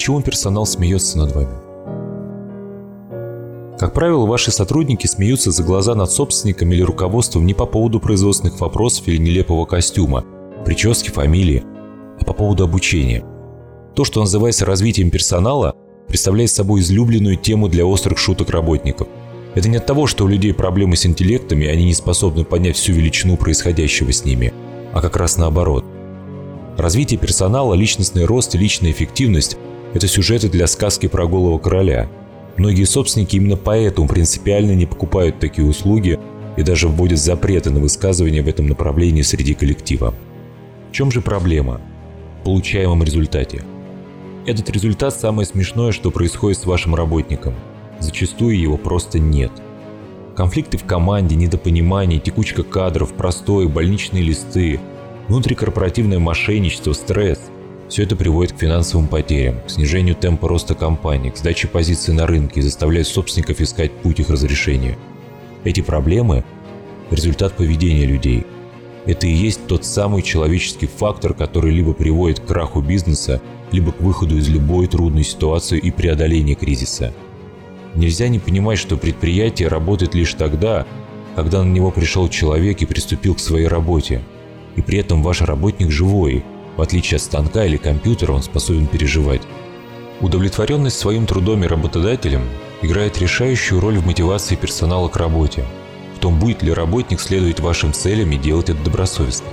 почему персонал смеется над вами? Как правило, ваши сотрудники смеются за глаза над собственником или руководством не по поводу производственных вопросов или нелепого костюма, прически, фамилии, а по поводу обучения. То, что называется развитием персонала, представляет собой излюбленную тему для острых шуток работников. Это не от того, что у людей проблемы с интеллектами, и они не способны понять всю величину происходящего с ними, а как раз наоборот. Развитие персонала, личностный рост и личная эффективность – это сюжеты для сказки про голого короля. Многие собственники именно поэтому принципиально не покупают такие услуги и даже вводят запреты на высказывания в этом направлении среди коллектива. В чем же проблема? В получаемом результате. Этот результат самое смешное, что происходит с вашим работником. Зачастую его просто нет. Конфликты в команде, недопонимание, текучка кадров, простой, больничные листы, внутрикорпоративное мошенничество, стресс – все это приводит к финансовым потерям, к снижению темпа роста компании, к сдаче позиций на рынке и заставляет собственников искать путь их разрешения. Эти проблемы – результат поведения людей. Это и есть тот самый человеческий фактор, который либо приводит к краху бизнеса, либо к выходу из любой трудной ситуации и преодолению кризиса. Нельзя не понимать, что предприятие работает лишь тогда, когда на него пришел человек и приступил к своей работе. И при этом ваш работник живой, в отличие от станка или компьютера он способен переживать. Удовлетворенность своим трудом и работодателем играет решающую роль в мотивации персонала к работе, в том, будет ли работник следовать вашим целям и делать это добросовестно.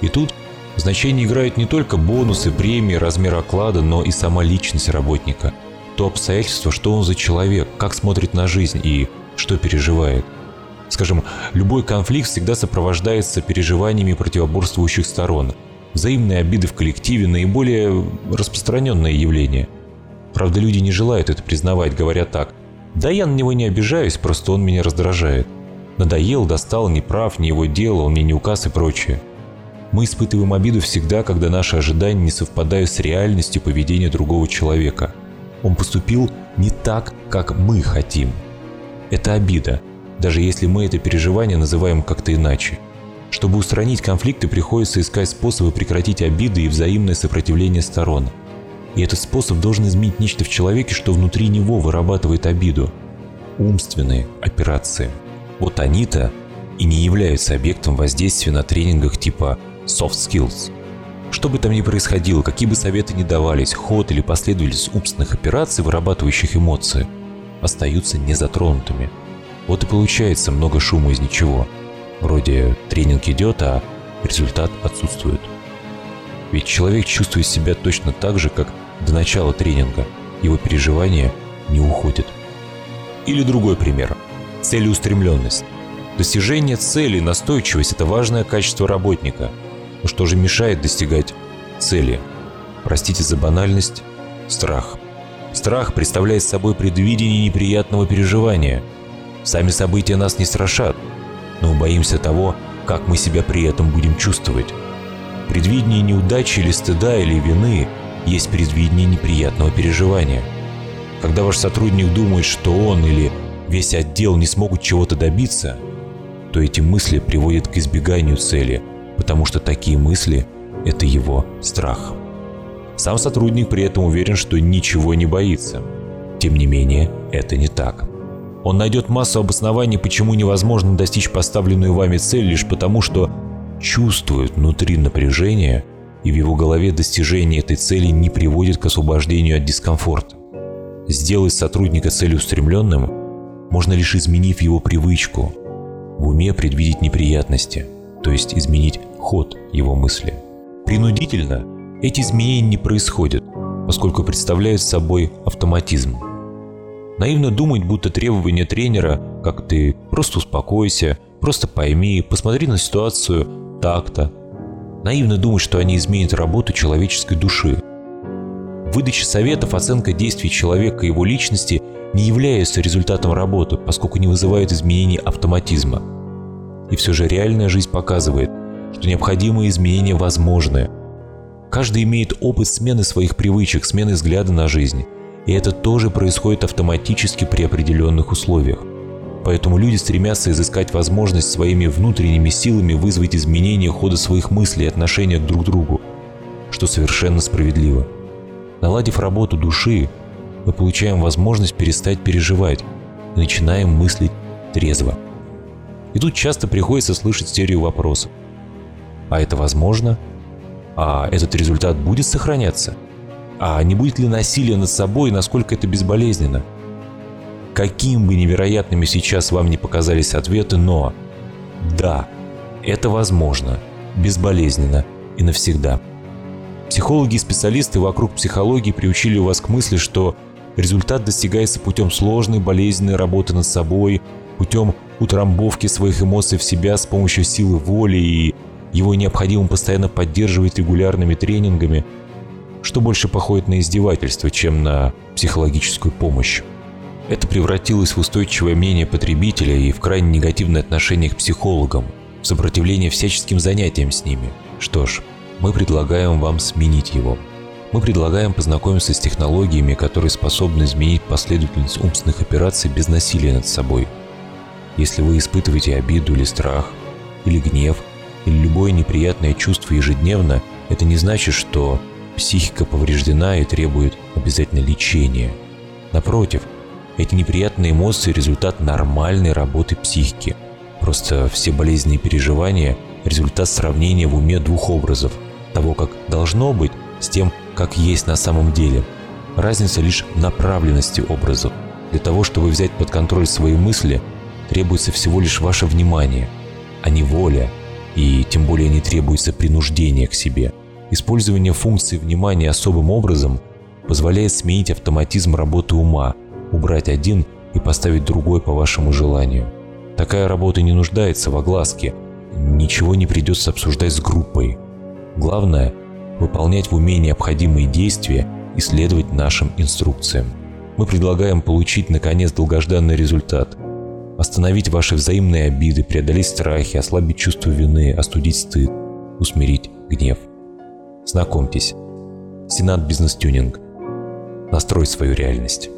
И тут Значение играют не только бонусы, премии, размер оклада, но и сама личность работника. То обстоятельство, что он за человек, как смотрит на жизнь и что переживает. Скажем, любой конфликт всегда сопровождается переживаниями противоборствующих сторон. Взаимные обиды в коллективе – наиболее распространенное явление. Правда, люди не желают это признавать, говоря так. «Да я на него не обижаюсь, просто он меня раздражает. Надоел, достал, не прав, не его дело, он мне не указ и прочее». Мы испытываем обиду всегда, когда наши ожидания не совпадают с реальностью поведения другого человека. Он поступил не так, как мы хотим. Это обида, даже если мы это переживание называем как-то иначе. Чтобы устранить конфликты, приходится искать способы прекратить обиды и взаимное сопротивление сторон. И этот способ должен изменить нечто в человеке, что внутри него вырабатывает обиду. Умственные операции. Вот они-то и не являются объектом воздействия на тренингах типа soft skills. Что бы там ни происходило, какие бы советы ни давались, ход или последовательность умственных операций, вырабатывающих эмоции, остаются незатронутыми. Вот и получается много шума из ничего. Вроде тренинг идет, а результат отсутствует. Ведь человек чувствует себя точно так же, как до начала тренинга. Его переживания не уходят. Или другой пример. Целеустремленность. Достижение цели настойчивость – это важное качество работника – но что же мешает достигать цели? Простите за банальность. Страх. Страх представляет собой предвидение неприятного переживания. Сами события нас не страшат, но боимся того, как мы себя при этом будем чувствовать. Предвидение неудачи или стыда или вины есть предвидение неприятного переживания. Когда ваш сотрудник думает, что он или весь отдел не смогут чего-то добиться, то эти мысли приводят к избеганию цели – потому что такие мысли – это его страх. Сам сотрудник при этом уверен, что ничего не боится. Тем не менее, это не так. Он найдет массу обоснований, почему невозможно достичь поставленную вами цель лишь потому, что чувствует внутри напряжение, и в его голове достижение этой цели не приводит к освобождению от дискомфорта. Сделать сотрудника целеустремленным можно лишь изменив его привычку, в уме предвидеть неприятности – то есть изменить ход его мысли. Принудительно эти изменения не происходят, поскольку представляют собой автоматизм. Наивно думать, будто требования тренера, как ты просто успокойся, просто пойми, посмотри на ситуацию так-то. Наивно думать, что они изменят работу человеческой души. Выдача советов, оценка действий человека и его личности не является результатом работы, поскольку не вызывает изменений автоматизма – и все же реальная жизнь показывает, что необходимые изменения возможны. Каждый имеет опыт смены своих привычек, смены взгляда на жизнь. И это тоже происходит автоматически при определенных условиях. Поэтому люди стремятся изыскать возможность своими внутренними силами вызвать изменение хода своих мыслей и отношения друг к другу, что совершенно справедливо. Наладив работу души, мы получаем возможность перестать переживать и начинаем мыслить трезво. И тут часто приходится слышать серию вопросов. А это возможно? А этот результат будет сохраняться? А не будет ли насилия над собой насколько это безболезненно? Каким бы невероятными сейчас вам не показались ответы, но да, это возможно, безболезненно и навсегда. Психологи и специалисты вокруг психологии приучили вас к мысли, что результат достигается путем сложной, болезненной работы над собой, путем утрамбовки своих эмоций в себя с помощью силы воли и его необходимо постоянно поддерживать регулярными тренингами, что больше походит на издевательство, чем на психологическую помощь. Это превратилось в устойчивое мнение потребителя и в крайне негативное отношение к психологам, в сопротивление всяческим занятиям с ними. Что ж, мы предлагаем вам сменить его. Мы предлагаем познакомиться с технологиями, которые способны изменить последовательность умственных операций без насилия над собой. Если вы испытываете обиду или страх, или гнев, или любое неприятное чувство ежедневно, это не значит, что психика повреждена и требует обязательно лечения. Напротив, эти неприятные эмоции – результат нормальной работы психики. Просто все болезненные переживания – результат сравнения в уме двух образов – того, как должно быть, с тем, как есть на самом деле. Разница лишь в направленности образов. Для того, чтобы взять под контроль свои мысли, требуется всего лишь ваше внимание, а не воля, и тем более не требуется принуждение к себе. Использование функции внимания особым образом позволяет сменить автоматизм работы ума – убрать один и поставить другой по вашему желанию. Такая работа не нуждается в огласке, ничего не придется обсуждать с группой. Главное – выполнять в уме необходимые действия и следовать нашим инструкциям. Мы предлагаем получить, наконец, долгожданный результат. Остановить ваши взаимные обиды, преодолеть страхи, ослабить чувство вины, остудить стыд, усмирить гнев. Знакомьтесь, Сенат Бизнес Тюнинг. Настрой свою реальность.